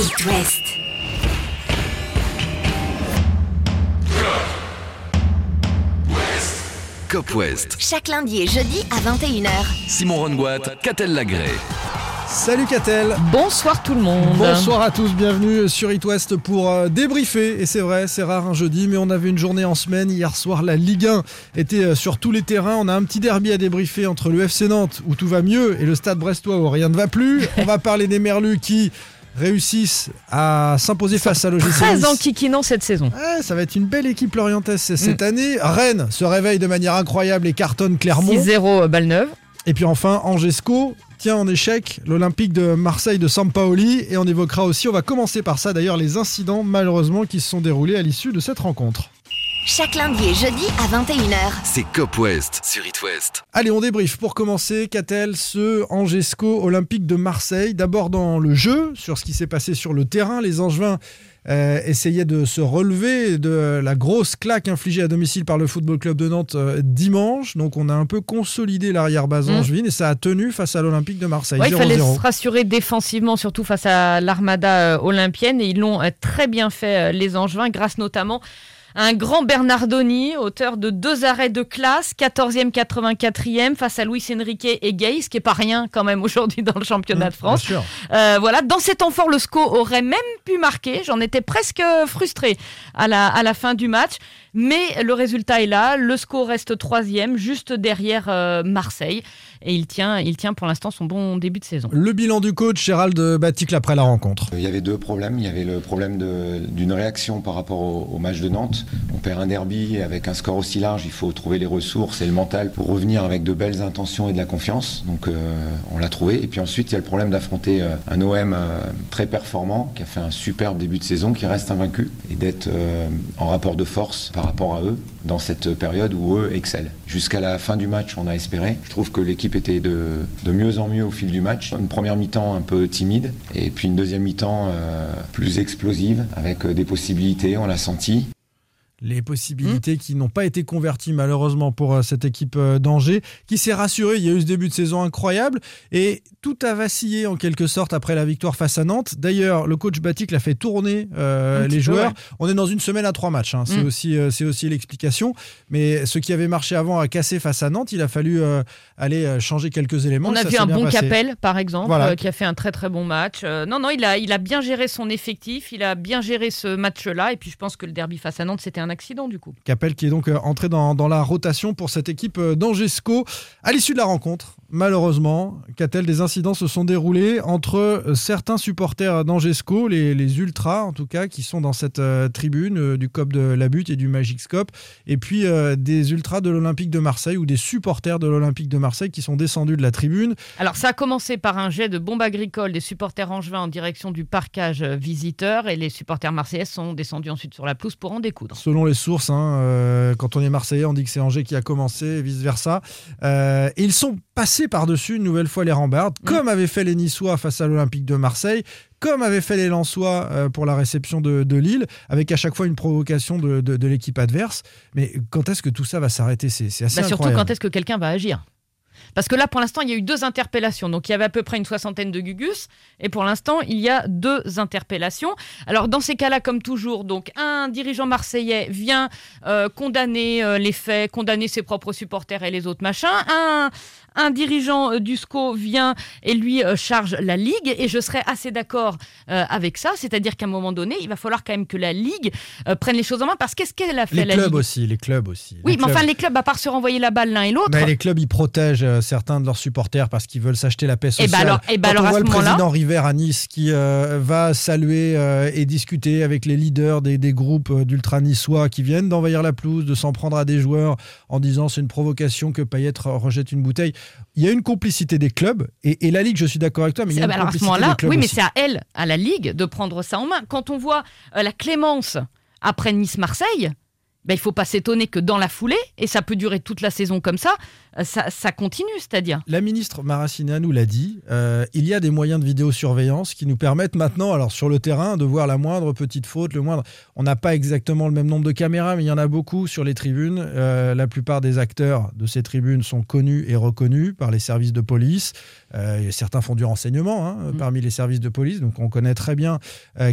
It West. Cop West. Chaque lundi et jeudi à 21h. Simon Rongoat, Catel Lagré. Salut Catel Bonsoir tout le monde. Bonsoir à tous, bienvenue sur It West pour euh, débriefer. Et c'est vrai, c'est rare un jeudi, mais on avait une journée en semaine. Hier soir, la Ligue 1 était euh, sur tous les terrains. On a un petit derby à débriefer entre le FC Nantes, où tout va mieux, et le Stade Brestois, où rien ne va plus. On va parler des Merlus qui réussissent à s'imposer face à l'OGC Très enquiquinant cette saison. Ouais, ça va être une belle équipe lorientaise cette année. Rennes se réveille de manière incroyable et cartonne Clermont. 6-0 euh, balle neuve. Et puis enfin, Angesco tient en échec l'Olympique de Marseille de Sampaoli. Et on évoquera aussi, on va commencer par ça d'ailleurs, les incidents malheureusement qui se sont déroulés à l'issue de cette rencontre. Chaque lundi et jeudi à 21h. C'est Cop West sur It West. Allez, on débriefe. Pour commencer, qu'a-t-elle ce Angesco Olympique de Marseille? D'abord dans le jeu, sur ce qui s'est passé sur le terrain. Les Angevins euh, essayaient de se relever de la grosse claque infligée à domicile par le Football Club de Nantes euh, dimanche. Donc on a un peu consolidé l'arrière-base Mm. angevine et ça a tenu face à l'Olympique de Marseille. Ouais, il fallait 0-0. se rassurer défensivement, surtout face à l'armada euh, olympienne. Et ils l'ont euh, très bien fait, euh, les Angevins, grâce notamment un grand Bernardoni, auteur de deux arrêts de classe, 14e, 84e, face à Luis Enrique et Gay, ce qui est pas rien quand même aujourd'hui dans le championnat de France. Bien sûr. Euh, voilà, dans cet fort, le SCO aurait même pu marquer. J'en étais presque frustré à la, à la fin du match. Mais le résultat est là. Le SCO reste troisième, juste derrière euh, Marseille. Et il tient, il tient pour l'instant son bon début de saison. Le bilan du coach Gérald Baticle après la rencontre. Il y avait deux problèmes. Il y avait le problème d'une réaction par rapport au, au match de Nantes. On perd un derby avec un score aussi large. Il faut trouver les ressources et le mental pour revenir avec de belles intentions et de la confiance. Donc euh, on l'a trouvé. Et puis ensuite, il y a le problème d'affronter euh, un OM euh, très performant qui a fait un superbe début de saison, qui reste invaincu et d'être euh, en rapport de force par rapport à eux dans cette période où eux excellent. Jusqu'à la fin du match, on a espéré. Je trouve que l'équipe était de, mieux en mieux au fil du match. Une première mi-temps un peu timide et puis une deuxième mi-temps euh, plus explosive avec euh, des possibilités, on l'a senti. Les possibilités Hmm. qui n'ont pas été converties malheureusement pour euh, cette équipe euh, d'Angers, qui s'est rassurée. Il y a eu ce début de saison incroyable et tout a vacillé en quelque sorte après la victoire face à Nantes. D'ailleurs, le coach Batic l'a fait tourner euh, les peu, joueurs. ouais. On est dans une semaine à trois matchs. hein. C'est Mm. aussi, euh, aussi l'explication. Mais ce qui avait marché avant a cassé face à Nantes. Il a fallu euh, aller changer quelques éléments. On a Ça vu un bon passé. Capel, par exemple, Voilà. qui a fait un très très bon match. Non, non, il a, il a bien géré son effectif, il a bien géré ce match-là. Et puis je pense que le derby face à Nantes, c'était un accident du coup. Capel qui est donc euh, entré dans, dans la rotation pour cette équipe euh, d'Angesco. À l'issue de la rencontre, malheureusement, qu'a-t-elle des incidents se sont déroulés entre euh, certains supporters d'Angesco, les, les ultras en tout cas, qui sont dans cette tribune du COP de la Butte et du Magic Scope, et puis euh, des ultras de l'Olympique de Marseille ou des supporters de l'Olympique de Marseille qui sont descendus de la tribune. Alors ça a commencé par un jet de bombe agricole des supporters angevins en direction du parcage visiteur. Et les supporters marseillais sont descendus ensuite sur la pelouse pour en découdre. Selon les sources, hein, euh, quand on est Marseillais, on dit que c'est Angers qui a commencé, et vice-versa. Euh, ils sont passés par-dessus une nouvelle fois les rambardes, Mm. comme avaient fait les Niçois face à l'Olympique de Marseille, comme avaient fait les Lensois euh, pour la réception de, de Lille, avec à chaque fois une provocation de, de- de l'équipe adverse. Mais quand est-ce que tout ça va s'arrêter? C'est c'est assez Bah, surtout incroyable. quand est-ce que quelqu'un va agir? Parce que là, pour l'instant, il y a eu deux interpellations. Donc, il y avait à peu près une soixantaine de gugus. Et pour l'instant, il y a deux interpellations. Alors, dans ces cas-là, comme toujours, donc un dirigeant marseillais vient euh, condamner euh, les faits, condamner ses propres supporters et les autres machins. Un, un dirigeant euh, du SCO vient et lui euh, charge la Ligue. Et je serais assez d'accord euh, avec ça. C'est-à-dire qu'à un moment donné, il va falloir quand même que la Ligue prenne les choses en main. Parce qu'est-ce qu'elle a fait, Les la clubs Ligue? aussi, les clubs aussi. Oui, mais enfin, les clubs, à part se renvoyer la balle l'un et l'autre. Mais les clubs, ils protègent certains de leurs supporters parce qu'ils veulent s'acheter la paix Eh sociale. ben alors- eh ben Quand alors, on à voit ce le président River à Nice qui euh, va saluer euh, et discuter avec les leaders des, des groupes d'ultra niçois qui viennent d'envahir la pelouse, de s'en prendre à des joueurs en disant c'est une provocation que Payet rejette une bouteille. Il y a une complicité des clubs et, et la Ligue, je suis d'accord avec toi, mais il y a Ah une bah alors à ce complicité moment-là, des clubs oui, mais c'est à elle, à la Ligue, de prendre ça en main. Quand on voit euh, la clémence après Nice-Marseille, ben, il faut pas s'étonner que dans la foulée, et ça peut durer toute la saison comme ça, euh, ça, ça continue, c'est-à-dire. La ministre Maracineanu nous l'a dit, euh, il y a des moyens de vidéosurveillance qui nous permettent maintenant, alors sur le terrain, de voir la moindre petite faute, le moindre. On n'a pas exactement le même nombre de caméras, mais il y en a beaucoup sur les tribunes. Euh, la plupart des acteurs de ces tribunes sont connus et reconnus par les services de police. Euh, certains font du renseignement hein, Mm. parmi les services de police, donc on connaît très bien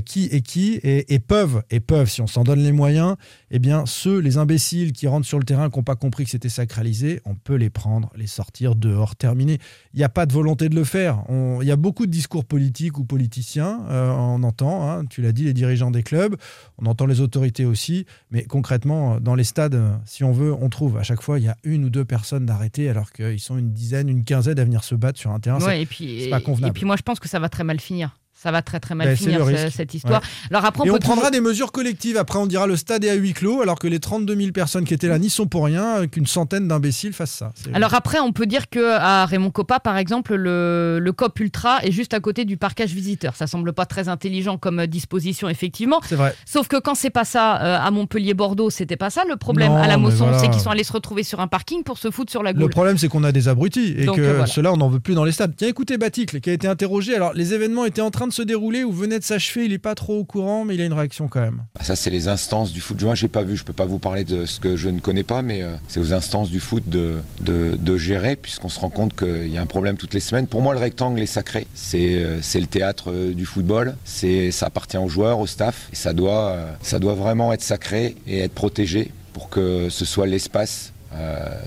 qui est qui et, et peuvent, et peuvent, si on s'en donne les moyens, eh bien ceux, les imbéciles qui rentrent sur le terrain, qui n'ont pas compris que c'était sacralisé, on peut les prendre, les sortir dehors, terminé. Il n'y a pas de volonté de le faire. On- Il y a beaucoup de discours politiques ou politiciens, euh, on entend, hein, tu l'as dit, les dirigeants des clubs, on entend les autorités aussi, mais concrètement, dans les stades, euh, si on veut, on trouve à chaque fois, il y a une ou deux personnes d'arrêtées alors qu'ils sont une dizaine, une quinzaine à venir se battre sur un terrain. Ouais, et puis, pas convenable. et puis moi, je pense que ça va très mal finir. Ça va très très mal Ben, finir le ce- cette histoire. Alors après, on Et on prendra toujours- des mesures collectives. Après, on dira le stade est à huis clos, alors que les 32 000 personnes qui étaient là n'y sont pour rien, qu'une centaine d'imbéciles fassent ça. Alors après, on peut dire que à Raymond Coppa, par exemple, le, le COP Ultra est juste à côté du parcage visiteur. Ça semble pas très intelligent comme euh, disposition, effectivement. c'est vrai. Sauf que quand c'est pas ça euh, à Montpellier-Bordeaux, c'était pas ça le problème. Non, à la Mosson, voilà. c'est qu'ils sont allés se retrouver sur un parking pour se foutre sur la Le goule. problème, c'est qu'on a des abrutis et Donc, que euh, voilà. ceux-là, on n'en veut plus dans les stades. Tiens, écoutez Baticle, qui a été interrogé. Alors, les événements étaient en train de se dérouler ou venaient de s'achever. Il n'est pas trop au courant, mais il a une réaction quand même. Bah, Ça, c'est les instances du foot. Moi, j'ai pas vu. Je peux pas vous parler de ce que je ne connais pas, mais euh, c'est aux instances du foot de, de, gérer, puisqu'on se rend compte qu'il y a un problème toutes les semaines. Pour moi, le rectangle est sacré. C'est euh, le théâtre euh, du football. Ça appartient aux joueurs, au staff, et ça doit vraiment être sacré et être protégé pour que ce soit l'espace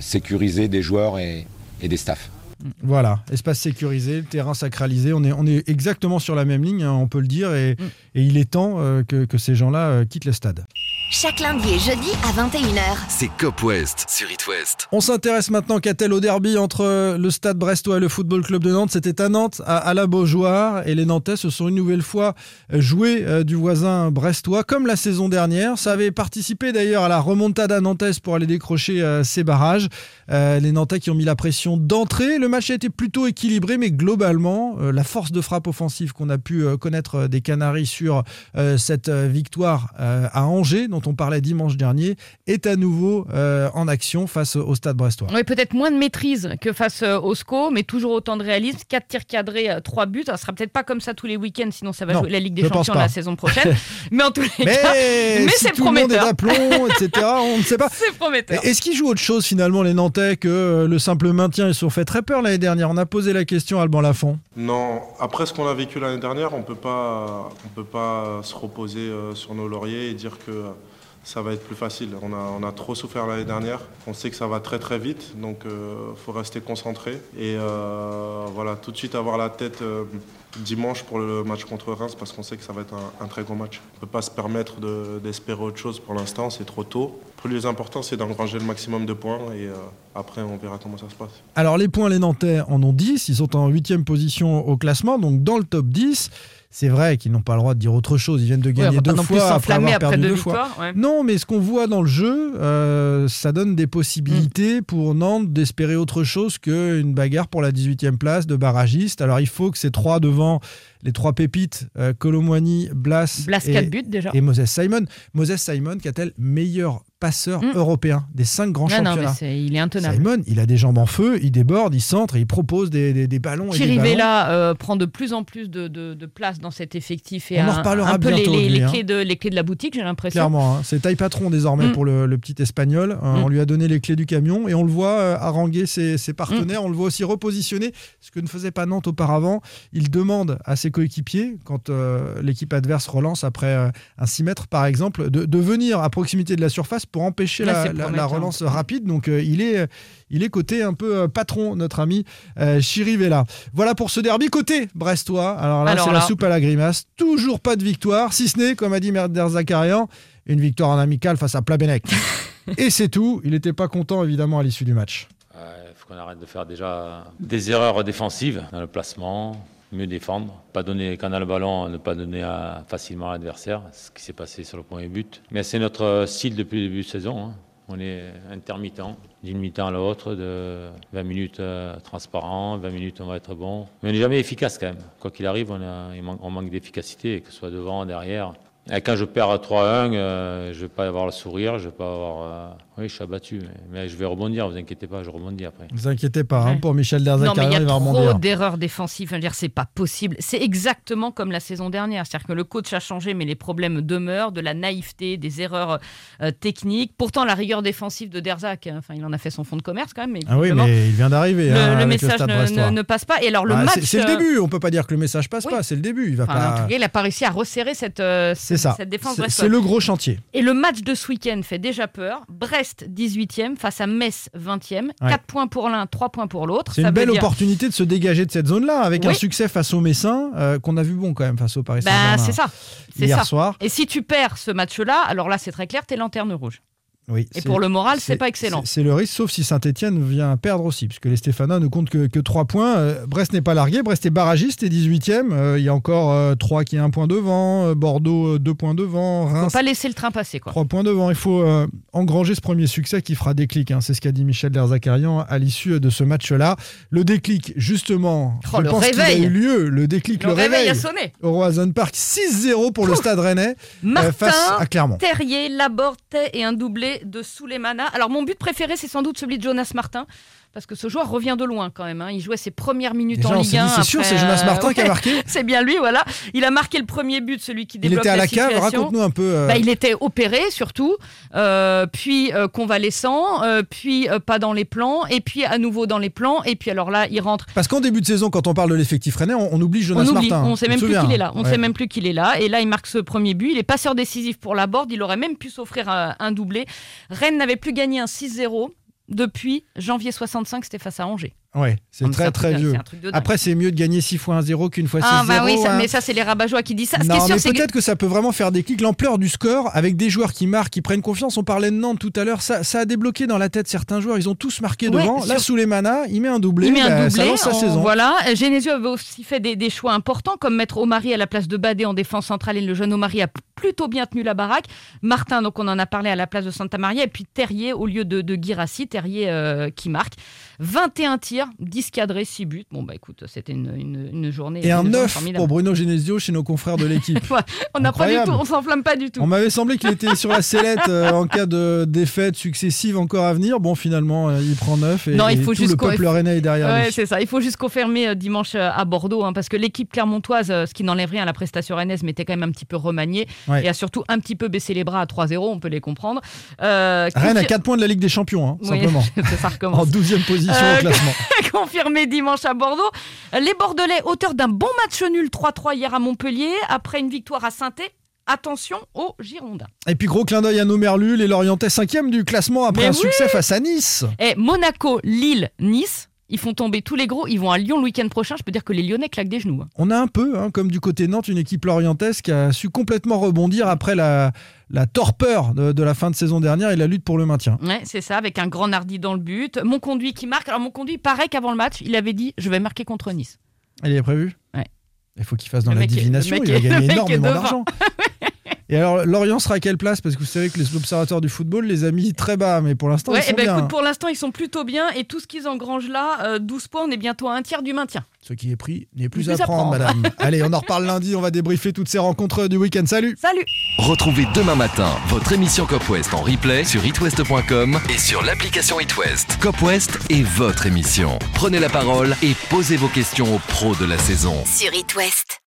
sécurisé des joueurs et, et des staffs. Voilà, espace sécurisé, le terrain sacralisé. On est, on est exactement sur la même ligne, hein, on peut le dire, et, et il est temps euh, que, que ces gens-là euh, quittent le stade. Chaque lundi et jeudi à 21h. C'est Cop West sur It West. On s'intéresse maintenant, Catel, au derby entre le Stade Brestois et le Football Club de Nantes. C'était à Nantes, à, à la Beaujoire, et les Nantais se sont une nouvelle fois joués euh, du voisin brestois, comme la saison dernière. Ça avait participé d'ailleurs à la remontada nantaise pour aller décrocher euh, ces barrages. Euh, les Nantais qui ont mis la pression d'entrée. Le match a été plutôt équilibré, mais globalement, euh, la force de frappe offensive qu'on a pu euh, connaître des Canaries sur euh, cette euh, victoire euh, à Angers, dont on parlait dimanche dernier, est à nouveau euh, en action face au Stade brestois. Oui, peut-être moins de maîtrise que face euh, au SCO, mais toujours autant de réalisme. 4 tirs cadrés, 3 buts. Ça sera peut-être pas comme ça tous les week-ends, sinon ça va Non, jouer la Ligue des Champions la saison prochaine. mais en tous les Mais, cas, mais si c'est tout le monde est prometteur. d'aplomb, etc., on ne sait pas. c'est prometteur. Est-ce qu'ils jouent autre chose finalement les Nantais que euh, le simple maintien Ils se sont fait très peur l'année dernière? On a posé la question à Alban Lafont. Non, après ce qu'on a vécu l'année dernière, on peut pas, on peut pas se reposer euh, sur nos lauriers et dire que euh, ça va être plus facile. On a, trop souffert l'année dernière. On sait que ça va très très vite, donc il faut rester concentré et euh, voilà tout de suite avoir la tête euh, dimanche pour le match contre Reims parce qu'on sait que ça va être un, très gros match. On ne peut pas se permettre de- d'espérer autre chose pour l'instant, c'est trop tôt. Le plus important, c'est d'engranger le maximum de points et euh, après on verra comment ça se passe. Alors les points, les Nantais en ont 10. Ils sont en 8 position au classement, donc dans le top 10. C'est vrai qu'ils n'ont pas le droit de dire autre chose. Ils viennent de gagner deux fois après avoir après perdu deux deux fois. ouais. Non, mais ce qu'on voit dans le jeu, euh, ça donne des possibilités pour Nantes d'espérer autre chose qu'une bagarre pour la 18e place de barragiste. Alors il faut que ces trois devant, les trois pépites, euh, Colomwani, Blas, Blas et, 4 buts déjà. et Moses Simon. Moses Simon, qu'a-t-elle meilleur passeur Mm. européen des cinq grands Non, non, il est intenable. Simon, il a des jambes en feu, il déborde, il centre, et il propose des, des- des ballons. Chirivella euh, prend de plus en plus de, de- de place dans cet effectif et On en a reparlera un peu les, les- lui, les hein. clés de, les clés de la boutique, j'ai l'impression. Clairement, hein. c'est taille patron désormais Mm. pour le, le petit espagnol. Euh, Mm. On lui a donné les clés du camion et on le voit euh, haranguer ses, ses partenaires. On le voit aussi repositionner, ce que ne faisait pas Nantes auparavant. Il demande à ses coéquipiers, quand euh, l'équipe adverse relance après euh, un 6 mètres par exemple, de venir à proximité de la surface pour empêcher Là, la, relance rapide. Donc euh, il est, il est côté un peu euh, patron, notre ami euh, Chirivella. Voilà pour ce derby côté brestois. Alors là, c'est la soupe à la grimace. Toujours pas de victoire, si ce n'est, comme a dit Merder Zakarian, une victoire en amical face à Plabennec. Et c'est tout. Il n'était pas content, évidemment, à l'issue du match. Il faut qu'on arrête de faire déjà des erreurs défensives dans le placement, mieux défendre, pas donner quand on a le ballon, ne pas donner facilement à l'adversaire, ce qui s'est passé sur le premier but. Mais c'est notre style depuis le début de saison. hein. On est intermittent, d'une mi-temps à l'autre, de 20 minutes euh, transparent, 20 minutes on va être bon. Mais on n'est jamais efficace quand même. Quoi qu'il arrive, on, manque- d'efficacité, que ce soit devant, derrière. Et quand je perds 3-1, euh, je vais pas avoir le sourire, je vais pas avoir. euh, Oui, je suis abattu, mais, mais je vais rebondir. Vous inquiétez pas, je rebondis après. Ne vous inquiétez pas, hein, Ouais. pour Michel Non, mais il Derzakarian, y a il va trop rebondir. d'erreurs défensives. Je veux dire, c'est pas possible. C'est exactement comme la saison dernière. C'est-à-dire que le coach a changé, mais les problèmes demeurent, de la naïveté, des erreurs euh, techniques. Pourtant, la rigueur défensive de Derzak, euh, enfin, il en a fait son fonds de commerce quand même. Mais Ah oui, mais il vient d'arriver. le, hein, le message ne, Brestois. ne- ne passe pas. Et alors, le Ah, match. c'est- le euh, début, on peut pas dire que le message passe oui. pas, c'est le début. Il va enfin, en pas. tout cas, il a pas réussi à resserrer cette, euh, C'est ça. cette défense. C'est le gros chantier. Et le match de ce week-end fait déjà peur. Brest 18e face à Metz 20e. Ouais. 4 points pour l'un, 3 points pour l'autre. C'est une belle dire- opportunité de se dégager de cette zone-là avec un succès face au Messin euh, qu'on a vu bon quand même face au Paris Bah, Saint-Germain c'est ça. C'est hier ça. soir. Et si tu perds ce match-là, alors là, c'est très clair, t'es lanterne rouge. Oui, Et pour le moral, c'est pas excellent. C'est le risque, sauf si Saint-Etienne vient perdre aussi, puisque les Stéphanois ne comptent que, que 3 points. Euh, Brest n'est pas largué, Brest est barragiste et 18e. Euh, il y a encore 3 qui est 1 point devant, euh, Bordeaux 2 points devant, Faut Reims pas laisser le train passer, quoi. 3 points devant. Il faut euh, engranger ce premier succès qui fera déclic. hein. C'est ce qu'a dit Michel Derzakarian à l'issue de ce match-là. Le déclic, justement, Oh, je le pense qu'il a réveil. eu lieu. Le déclic, Le le, réveil a sonné. au Roazhon Park, 6-0 pour le Stade Rennais euh, Martin, face à Clermont. Terrier, Laborde et un doublé de Souleymana. Alors, mon but préféré, c'est sans doute celui de Jonas Martin. Parce que ce joueur revient de loin quand même. hein. Il jouait ses premières minutes Déjà, en Ligue s'est 1. dit, c'est sûr, c'est Jonas euh, Martin qui a marqué. C'est bien lui, voilà. Il a marqué le premier but, celui qui Il débloque était à la cave, raconte-nous un peu. euh, Bah, il était opéré surtout, euh, puis euh, convalescent, puis pas dans les plans, et puis à nouveau dans les plans, et puis alors là, il rentre. Parce qu'en début de saison, quand on parle de l'effectif rennais, on, on oublie Jonas on oublie, Martin. on sait Tu même plus qu'il est là. On Ouais. sait même plus qu'il est là. Et là, il marque ce premier but. Il est passeur décisif pour la board. Il aurait même pu s'offrir un, un doublé. Rennes n'avait plus gagné un 6-0 depuis janvier 65. C'était face à Angers. Ouais, c'est très très vieux. Après, c'est mieux de gagner 6 fois 1-0 qu'une fois 6-0. ah bah oui, ça- hein. mais ça c'est les rabat-joie qui disent ça. Ce qui Non, est sûr, mais que peut-être que ça peut vraiment faire des clics. L'ampleur du score, avec des joueurs qui marquent, qui prennent confiance. On parlait de Nantes tout à l'heure. Ça, ça a débloqué dans la tête certains joueurs. Ils ont tous marqué Ouais, devant. Là, sur- sous les manas, il met un doublé. Il met un bah, doublé. Ça lance sa on- saison. Voilà. Genesio avait aussi fait des, des choix importants, comme mettre Omari à la place de Badé en défense centrale. Et le jeune Omari a plutôt bien tenu la baraque. Martin, donc on en a parlé à la place de Santa Maria. Et puis Terrier au lieu de, de Guirassi. Terrier euh, qui marque. 21 tirs, 10 cadrés, 6 buts. Bon, bah écoute, c'était une, une- une journée. Et un une journée 9 formidable. pour Bruno Genesio chez nos confrères de l'équipe. On n'a pas du tout, on s'enflamme pas du tout. On m'avait semblé qu'il était sur la sellette euh, en cas de défaite successive encore à venir. Bon, finalement, euh, il prend 9 et, Non, il et faut tout le peuple rennais est derrière Ouais, lui. c'est ça. Il faut juste confirmer euh, dimanche euh, à Bordeaux, hein, parce que l'équipe clermontoise, ce qui n'enlève rien à la prestation rennaise, mais était quand même un petit peu remaniée Ouais. et a surtout un petit peu baissé les bras à 3-0, on peut les comprendre. Rennes a confir- 4 points de la Ligue des Champions, hein, Oui, simplement. ça En recommence. 12e position au classement. Confirmé dimanche à Bordeaux. Les Bordelais, auteurs d'un bon match nul 3-3 hier à Montpellier, après une victoire à saint Attention aux Girondins. Et puis gros clin d'œil à nos Merlus, les Lorientais 5e du classement après Mais un oui succès face à Nice. Et Monaco, Lille, Nice, ils font tomber tous les gros. Ils vont à Lyon le week-end prochain. Je peux dire que les Lyonnais claquent des genoux. hein. On a un peu, hein, comme du côté de Nantes, une équipe lorientaise qui a su complètement rebondir après la, la torpeur de, de la fin de saison dernière et la lutte pour le maintien. Ouais, c'est ça, avec un grand Nardi dans le but. Mon conduit qui marque. Alors, mon conduit, il paraît qu'avant le match, il avait dit Je vais marquer contre Nice. Elle est prévue? Ouais. Il faut qu'il fasse dans Le la mec divination, il va gagner mec est énormément d'argent. Et alors, Lorient sera à quelle place? Parce que vous savez que les observateurs du football les a mis très bas, mais pour l'instant, Ouais, ils sont et ben bien. écoute, pour l'instant, ils sont plutôt bien. Et tout ce qu'ils engrangent là, euh, 12 points, on est bientôt à un tiers du maintien. Ce qui est pris n'est plus, Plus à à prendre, prendre. madame. Allez, on en reparle lundi, on va débriefer toutes ces rencontres du week-end. Salut Salut Retrouvez demain matin votre émission Cop West en replay sur itwest.com et sur l'application itwest. Cop West est votre émission. Prenez la parole et posez vos questions aux pros de la saison. Sur It West.